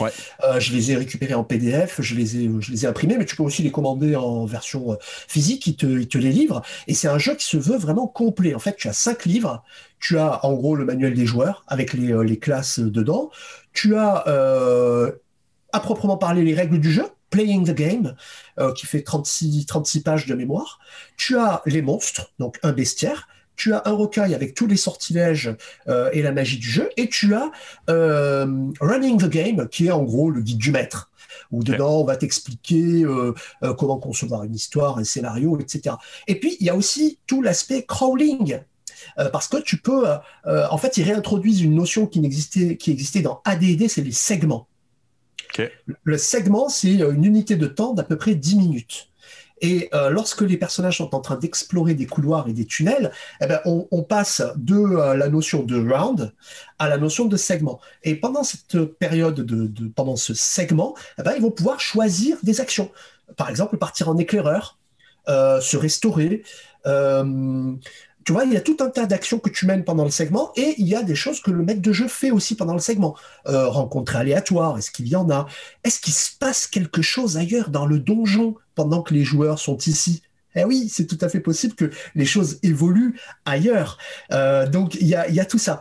je les ai récupérés en PDF. Je les ai, je les ai imprimés, mais tu peux aussi les commander en version physique. Ils te, ils te les livrent. Et c'est un jeu qui se veut vraiment complet. En fait, tu as cinq livres. Tu as en gros le manuel des joueurs avec les, les classes dedans. Tu as à proprement parler les règles du jeu. Playing the Game, qui fait 36, 36 pages de mémoire. Tu as les monstres, donc un bestiaire tu as un recueil avec tous les sortilèges euh, et la magie du jeu, et tu as euh, Running the Game, qui est en gros le guide du maître, où dedans on va t'expliquer euh, comment concevoir une histoire, un scénario, etc. Et puis il y a aussi tout l'aspect crawling. parce que tu peux, en fait, ils réintroduisent une notion qui existait, qui existait dans AD&D, c'est les segments. Le segment, c'est une unité de temps d'à peu près 10 minutes. Et euh, lorsque les personnages sont en train d'explorer des couloirs et des tunnels, eh ben, on, passe de euh, la notion de round à la notion de segment. Et pendant cette période, de, pendant ce segment, eh ben, ils vont pouvoir choisir des actions. Par exemple, partir en éclaireur, euh, se restaurer, tu vois, il y a tout un tas d'actions que tu mènes pendant le segment et il y a des choses que le maître de jeu fait aussi pendant le segment. Euh, rencontres aléatoires, est-ce qu'il y en a? Est-ce qu'il se passe quelque chose ailleurs dans le donjon pendant que les joueurs sont ici? Eh oui, c'est tout à fait possible que les choses évoluent ailleurs. Euh, donc il y a, tout ça.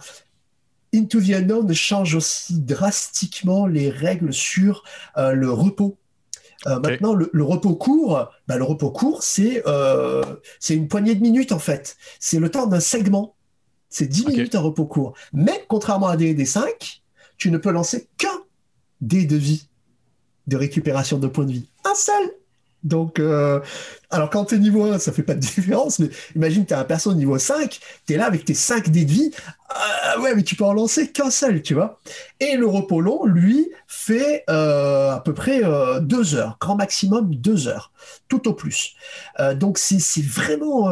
Into the Unknown change aussi drastiquement les règles sur euh, le repos euh, maintenant, le, repos court, bah, le repos court, c'est euh, c'est une poignée de minutes en fait. C'est le temps d'un segment. C'est 10 minutes un repos court. Mais contrairement à des 5, tu ne peux lancer qu'un dé de vie de récupération de points de vie. Un seul. Donc, euh, alors quand tu es niveau 1, ça fait pas de différence, mais imagine tu as un perso niveau 5, tu es là avec tes 5 dés de vie, ah ouais, mais tu peux en lancer qu'un seul, tu vois. Et le repos long, lui, fait euh, à peu près 2 euh, heures, grand maximum 2 heures, tout au plus. donc c'est vraiment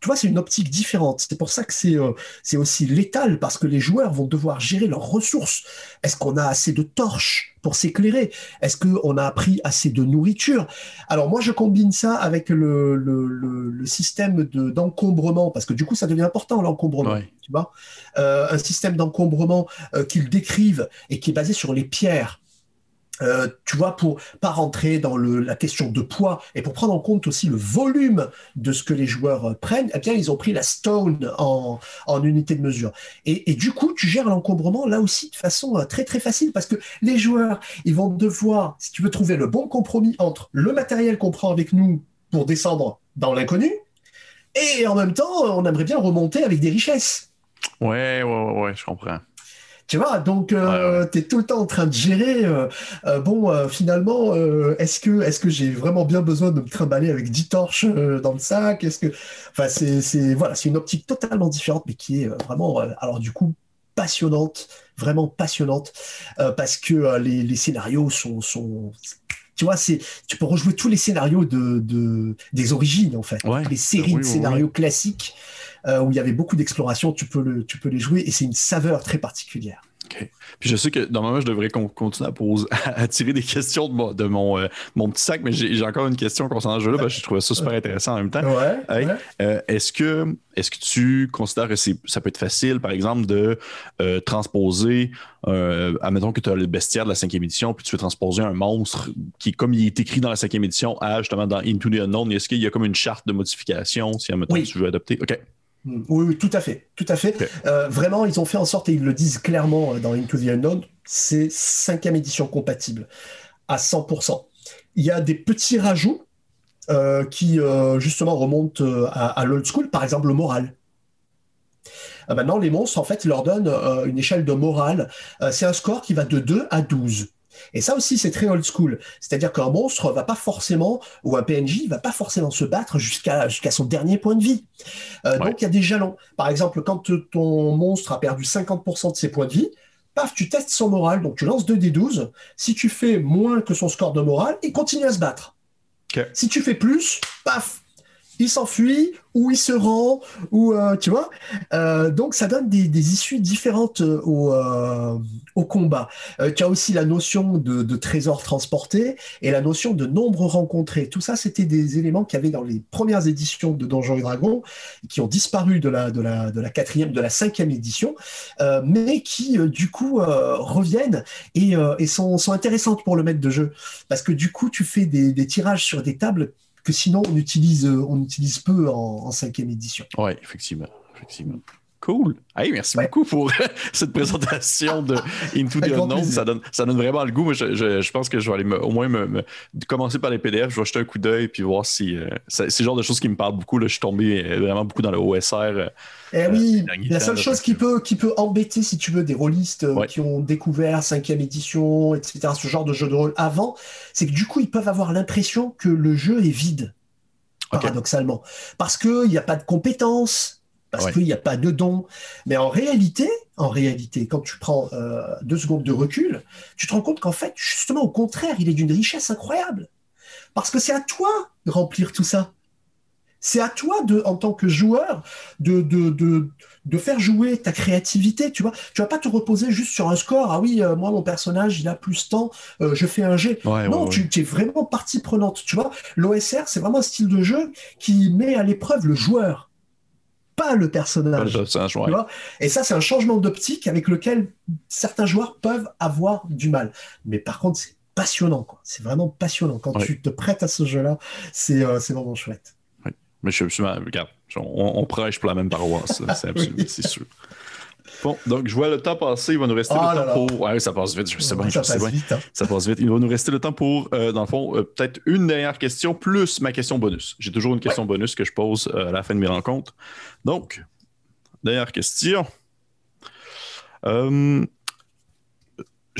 tu vois, c'est une optique différente. C'est pour ça que c'est euh, c'est aussi létal, parce que les joueurs vont devoir gérer leurs ressources. Est-ce qu'on a assez de torches pour s'éclairer? Est-ce qu'on a pris assez de nourriture? Alors moi, je combine ça avec le, le, le, système d'encombrement, parce que du coup, ça devient important, l'encombrement. Tu vois? Euh, un système d'encombrement euh, qu'ils décrivent et qui est basé sur les pierres. Euh, tu vois, pour pas rentrer dans la question de poids et pour prendre en compte aussi le volume de ce que les joueurs euh, prennent, eh bien, ils ont pris la stone en, unité de mesure. Et, et, du coup, tu gères l'encombrement là aussi de façon euh, très très facile parce que les joueurs, ils vont devoir, si tu veux trouver le bon compromis entre le matériel qu'on prend avec nous pour descendre dans l'inconnu et en même temps, on aimerait bien remonter avec des richesses. Ouais, ouais, ouais, ouais je comprends. Tu vois, donc euh, tu es tout le temps en train de gérer. Euh, euh, bon, finalement, est-ce que, est que j'ai vraiment bien besoin de me trimballer avec 10 torches dans le sac? Est-ce que, enfin, c'est, voilà, c'est une optique totalement différente, mais qui est vraiment, alors du coup, passionnante, vraiment passionnante, parce que les, scénarios sont, sont tu vois, c'est, tu peux rejouer tous les scénarios de, des origines, en fait. les séries de scénarios classiques euh, où il y avait beaucoup d'exploration, tu, peux le, tu peux les jouer et c'est une saveur très particulière. Puis je sais que normalement, je devrais continuer à, poser, à tirer des questions de mon, de mon, euh, mon petit sac, mais j'ai encore une question concernant ce jeu-là, parce que je trouvais ça super intéressant en même temps. Ouais, euh, est-ce que, est que tu considères que ça peut être facile, par exemple, de transposer, admettons que tu as le bestiaire de la cinquième édition, puis tu veux transposer un monstre qui, comme il est écrit dans la cinquième édition, à justement dans Into the Unknown, est-ce qu'il y a comme une charte de modification si, admettons, tu veux adopter? OK. Mm. Oui, tout à fait, tout à fait. Euh, vraiment, ils ont fait en sorte, et ils le disent clairement euh, dans Into the Unknown, c'est cinquième édition compatible à 100%. Il y a des petits rajouts euh, qui justement remontent à, l'old school, par exemple le moral. maintenant, les monstres, en fait, ils leur donnent une échelle de morale. c'est un score qui va de 2 à 12. Et ça aussi, c'est très old school. C'est-à-dire qu'un monstre va pas forcément, ou un PNJ, va pas forcément se battre jusqu'à jusqu'à son dernier point de vie. Euh, donc, il y a des jalons. Par exemple, quand ton monstre a perdu 50% de ses points de vie, paf, tu testes son moral. Donc, tu lances 2 d 12. Si tu fais moins que son score de morale, il continue à se battre. Si tu fais plus, paf, il s'enfuit ou il se rend, ou euh, tu vois. Euh, donc ça donne des, issues différentes euh, au, combat. tu as aussi la notion de, trésor transporté et la notion de nombre rencontré. Tout ça, c'était des éléments qu'il y avait dans les premières éditions de Donjons et Dragons, qui ont disparu de la, quatrième, de la cinquième édition, mais qui du coup reviennent et, sont, intéressantes pour le maître de jeu. Parce que du coup, tu fais des tirages sur des tables que sinon on utilise, euh, on utilise peu en, cinquième édition. Oui, effectivement. effectivement. Cool. Hey, merci beaucoup pour cette présentation de Into the Unknown. Ça donne, ça donne vraiment le goût. je, je, pense que je vais aller au moins me, commencer par les PDF. Je vais jeter un coup d'œil puis voir si euh, c'est le genre de choses qui me parlent beaucoup. Là. Je suis tombé euh, vraiment beaucoup dans le OSR. Eh oui, la seule chose qui peut, qui peut embêter, si tu veux, des rôlistes qui ont découvert cinquième édition, etc., ce genre de jeu de rôle avant, c'est que du coup, ils peuvent avoir l'impression que le jeu est vide, paradoxalement. Parce qu'il n'y a pas de compétences, parce qu'il n'y a pas de dons. Mais en réalité, en réalité, quand tu prends euh, deux secondes de recul, tu te rends compte qu'en fait, justement, au contraire, il est d'une richesse incroyable. Parce que c'est à toi de remplir tout ça. C'est à toi, de, en tant que joueur, de, de, de, faire jouer ta créativité. Tu vois, tu vas pas te reposer juste sur un score. Ah oui, euh, moi, mon personnage, il a plus de temps, euh, je fais un jet. non, tu, es vraiment partie prenante. Tu vois, l'OSR, c'est vraiment un style de jeu qui met à l'épreuve le joueur, pas le personnage. Et ça, c'est un changement d'optique avec lequel certains joueurs peuvent avoir du mal. Mais par contre, c'est passionnant. C'est vraiment passionnant. Quand tu te prêtes à ce jeu-là, c'est euh, vraiment chouette. Mais je suis regarde, on, prêche pour la même paroisse, c'est sûr. Bon, donc je vois le temps passer, il va nous rester le ah temps pour. Ouais, ça passe vite, je sais bien, je sais bien. Hein. Ça passe vite. Il va nous rester le temps pour, euh, dans le fond, euh, peut-être une dernière question plus ma question bonus. J'ai toujours une question bonus que je pose euh, à la fin de mes rencontres. Donc, dernière question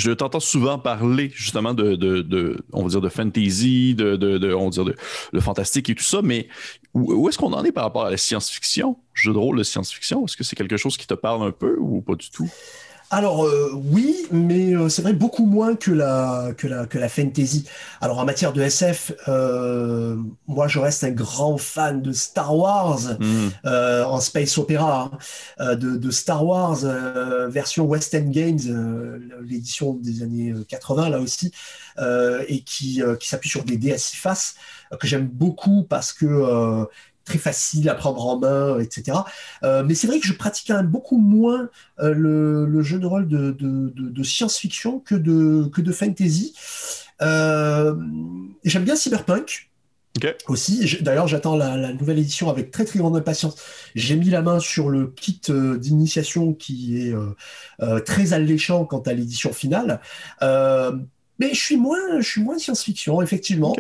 je t'entends souvent parler justement de, on va dire de fantasy, de, on va dire de, fantastique et tout ça, mais où, est-ce qu'on en est par rapport à la science-fiction, jeu de rôle de science-fiction? Est-ce que c'est quelque chose qui te parle un peu ou pas du tout? Alors euh, oui, mais euh, c'est vrai beaucoup moins que la, que la, que la fantasy. Alors en matière de SF, euh, moi je reste un grand fan de Star Wars hmm. en space opéra, hein. de, de, Star Wars version West End Games, l'édition des années 80 là aussi, et qui, qui s'appuie sur des dés à six faces que j'aime beaucoup parce que très facile à prendre en main, etc. Euh, mais c'est vrai que je pratique quand même beaucoup moins euh, le, jeu de rôle de, science-fiction que de, que de fantasy. Euh, j'aime bien Cyberpunk. Aussi, d'ailleurs, j'attends la, nouvelle édition avec très très grande impatience. J'ai mis la main sur le kit d'initiation qui est très alléchant quant à l'édition finale. Mais je suis moins, je suis moins science-fiction, effectivement.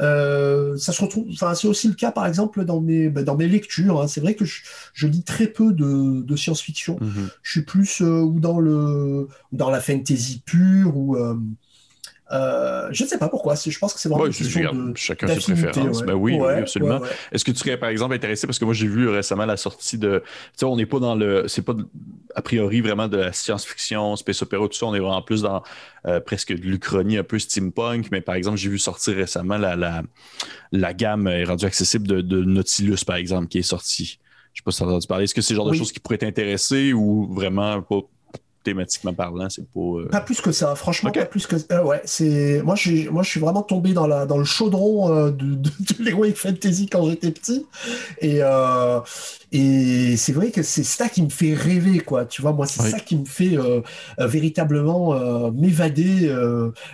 Euh, ça se retrouve. Enfin, c'est aussi le cas, par exemple, dans mes, bah, dans mes lectures. Hein. C'est vrai que je, lis très peu de, science-fiction. Mhm. Je suis plus euh, ou dans le, dans la fantasy pure ou euh, euh, je ne sais pas pourquoi. Je pense que c'est vraiment une de, chacun ses préférences. Ben oui, absolument. Est-ce que tu serais par exemple intéressé parce que moi j'ai vu récemment la sortie de. Tu sais, on n'est pas dans le. C'est pas a priori vraiment de la science-fiction, space opéra, tout ça. On est vraiment plus dans euh, presque de l'Uchronie, un peu steampunk. Mais par exemple, j'ai vu sortir récemment la, la, la gamme est rendue accessible de, de, Nautilus, par exemple, qui est sortie. Je ne sais pas si tu as entendu parler. Est-ce que c'est le genre de choses qui pourraient t'intéresser ou vraiment pas thématiquement parlant, c'est pas. Euh, pas plus que ça, franchement, pas plus que. Euh, ouais, c'est moi, je suis, moi, je suis vraiment tombé dans la dans le chaudron euh, de, de, de Fantasy quand j'étais petit, et et c'est vrai que c'est ça qui me fait rêver, quoi. Tu vois, moi, c'est ça qui me fait véritablement m'évader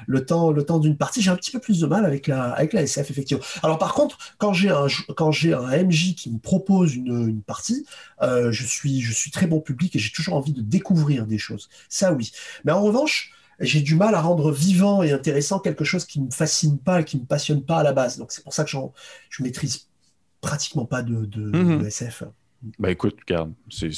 le temps le temps d'une partie. J'ai un petit peu plus de mal avec la avec la SF effectivement. Alors par contre, quand j'ai un quand j'ai un MJ qui me propose une, une partie, je suis je suis très bon public et j'ai toujours envie de découvrir des choses. Ça, oui. Mais en revanche, j'ai du mal à rendre vivant et intéressant quelque chose qui ne me fascine pas et qui ne me passionne pas à la base. Donc c'est pour ça que je maîtrise pratiquement pas de, de mhm. SF. Ben écoute, regarde, c'est,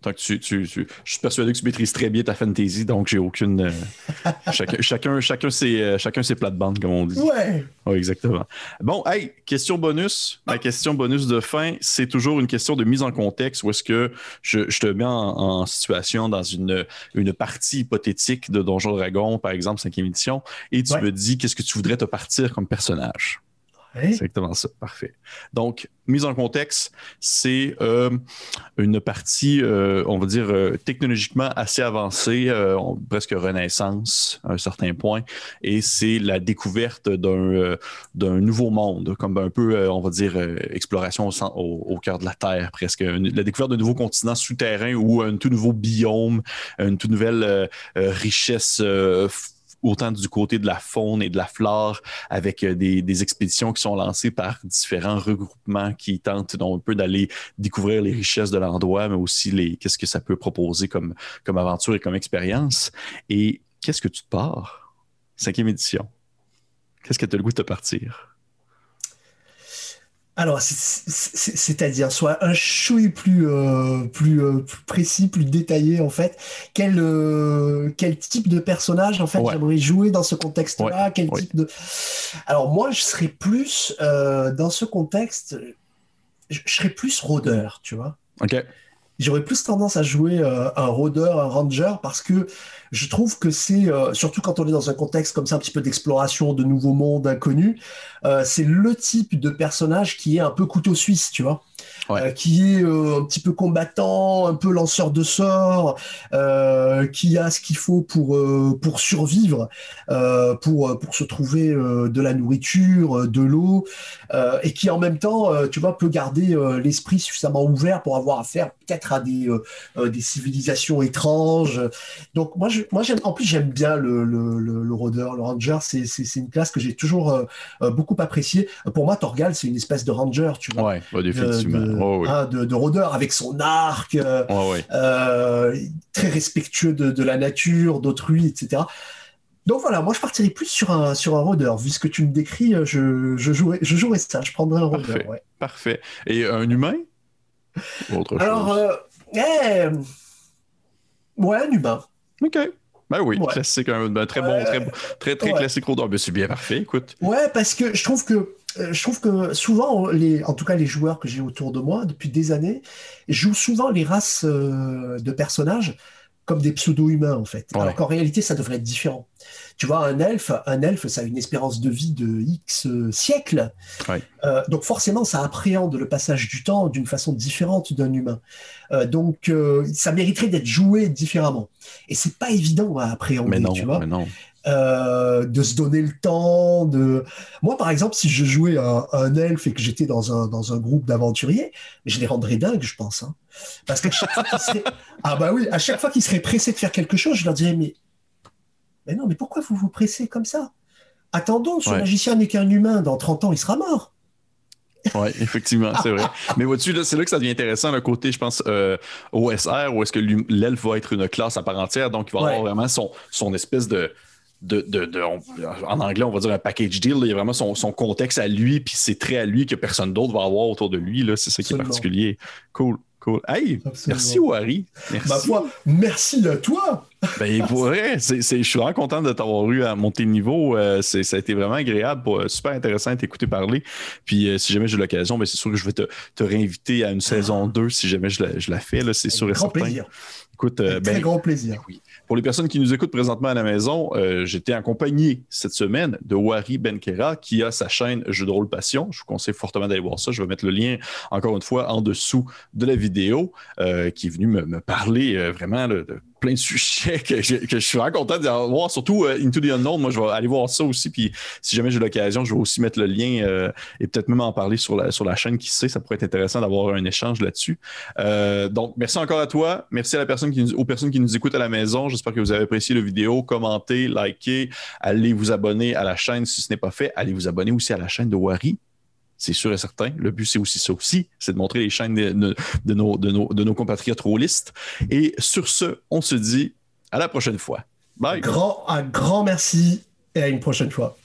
tant que tu, tu, je suis persuadé que tu maîtrises très bien ta fantasy, donc j'ai aucune. Euh, chacun, chacun, chacun, ses, euh, chacun ses plates-bandes, comme on dit. Ouais. Oui, exactement. Bon, hey, question bonus. Ma question bonus de fin, c'est toujours une question de mise en contexte où est-ce que je, te mets en, situation dans une, une partie hypothétique de Donjon Dragon, par exemple, cinquième édition, et tu me dis qu'est-ce que tu voudrais te partir comme personnage? Exactement ça. Parfait. Donc, mise en contexte, c'est euh, une partie, euh, on va dire, euh, technologiquement assez avancée, presque renaissance à un certain point, et c'est la découverte d'un nouveau monde, comme un peu, on va dire, exploration au, au, cœur de la Terre, presque. la découverte d'un nouveau continent souterrain ou un tout nouveau biome, une toute nouvelle richesse autant du côté de la faune et de la flore, avec euh, des, expéditions qui sont lancées par différents regroupements qui tentent donc un peu d'aller découvrir les richesses de l'endroit, mais aussi qu'est-ce que ça peut proposer comme, aventure et comme expérience. Et qu'est-ce que tu te pars? Cinquième édition. Qu'est-ce que tu as le goût de partir? Alors, c'est-à-dire, soit un chouille plus, euh, plus, euh, plus, précis, plus détaillé, en fait. Quel, euh, quel type de personnage, en fait, j'aimerais jouer dans ce contexte-là Quel type de... Alors, moi, je serais plus, dans ce contexte, je, je serais plus rôdeur, tu vois. OK j'aurais plus tendance à jouer euh, un rôdeur, un ranger, parce que je trouve que c'est, euh, surtout quand on est dans un contexte comme ça, un petit peu d'exploration de nouveaux mondes inconnus, euh, c'est le type de personnage qui est un peu couteau suisse, tu vois. Euh, qui est euh, un petit peu combattant, un peu lanceur de sorts, euh, qui a ce qu'il faut pour pour survivre, pour pour se trouver de la nourriture, de l'eau, et qui en même temps, tu vois, peut garder l'esprit suffisamment ouvert pour avoir affaire peut-être à des des civilisations étranges. Donc moi, je, moi j'aime, en plus j'aime bien le le, le, le rôdeur, le ranger, c'est c'est une classe que j'ai toujours beaucoup appréciée. Pour moi, Torgal, c'est une espèce de ranger, tu vois. Ouais, définitivement. Oh, hein, de, rôdeur avec son arc, euh, euh, très respectueux de, la nature, d'autrui, etc. Donc voilà, moi je partirais plus sur un, sur un rôdeur. Vu ce que tu me décris, euh, je, je, jouerais, je jouerais ça, je prendrais un rôdeur. Parfait. Parfait. Et un humain? Autre Alors, chose? Eh, ouais, un humain. OK. Ben oui, classique, un, ben, très bon, très, très, très classique rôdeur. Ben, c'est bien parfait, écoute. Ouais, parce que je trouve que euh, je trouve que souvent, les, en tout cas les joueurs que j'ai autour de moi depuis des années, jouent souvent les races euh, de personnages comme des pseudo-humains en fait. Alors qu'en réalité, ça devrait être différent. Tu vois, un elfe, un elfe, ça a une espérance de vie de X euh, siècles. donc forcément, ça appréhende le passage du temps d'une façon différente d'un humain. donc ça mériterait d'être joué différemment. Et c'est pas évident à appréhender, mais non, tu vois. Mais non. Euh, de se donner le temps. De... Moi, par exemple, si je jouais un, un elfe et que j'étais dans un, dans un groupe d'aventuriers, je les rendrais dingues, je pense. Hein. Parce que chaque fois serait... ah bah oui, à chaque fois qu'ils seraient pressés de faire quelque chose, je leur dirais mais, mais non, mais pourquoi vous vous pressez comme ça? Attendons, ce magicien n'est qu'un humain. Dans 30 ans, il sera mort. Oui, effectivement, c'est vrai. Mais vois-tu, c'est là que ça devient intéressant, le côté, je pense, euh, OSR, où est-ce que l'elfe va être une classe à part entière, donc il va avoir vraiment son, son espèce de, de, en anglais, on va dire un package deal. il y a vraiment son, contexte à lui, puis c'est très à lui que personne d'autre va avoir autour de lui. C'est ça qui est particulier. Cool. Cool. Hey, merci Wari. Merci. merci à toi. ben, pour vrai, je suis vraiment content de t'avoir eu à monter le niveau. Euh, ça a été vraiment agréable, euh, super intéressant de t'écouter parler. Puis euh, si jamais j'ai l'occasion, ben, c'est sûr que je vais te, réinviter à une saison 2 si jamais je la, je la fais. C'est sûr et certain. Plaisir. Écoute, très ben, grand plaisir. Oui. Pour les personnes qui nous écoutent présentement à la maison, euh, j'étais accompagné cette semaine de Wari Benkera qui a sa chaîne Jeux de rôle Passion. Je vous conseille fortement d'aller voir ça. Je vais mettre le lien, encore une fois, en dessous de la vidéo, euh, qui est venu me, parler euh, vraiment de plein de sujets que je, suis vraiment content de voir, surtout euh, Into the Unknown. Moi, je vais aller voir ça aussi. Puis si jamais j'ai l'occasion, je vais aussi mettre le lien euh, et peut-être même en parler sur la, sur la chaîne. Qui sait, ça pourrait être intéressant d'avoir un échange là-dessus. Euh, donc, merci encore à toi. Merci à la personne qui aux personnes qui nous écoutent à la maison. J'espère que vous avez apprécié la vidéo. Commentez, likez, allez vous abonner à la chaîne si ce n'est pas fait. Allez vous abonner aussi à la chaîne de Wari c'est sûr et certain. Le but, c'est aussi ça aussi, c'est de montrer les chaînes de, nos, de, nos, de compatriotes rôlistes. Et sur ce, on se dit à la prochaine fois. Bye. Un grand merci et à une prochaine fois.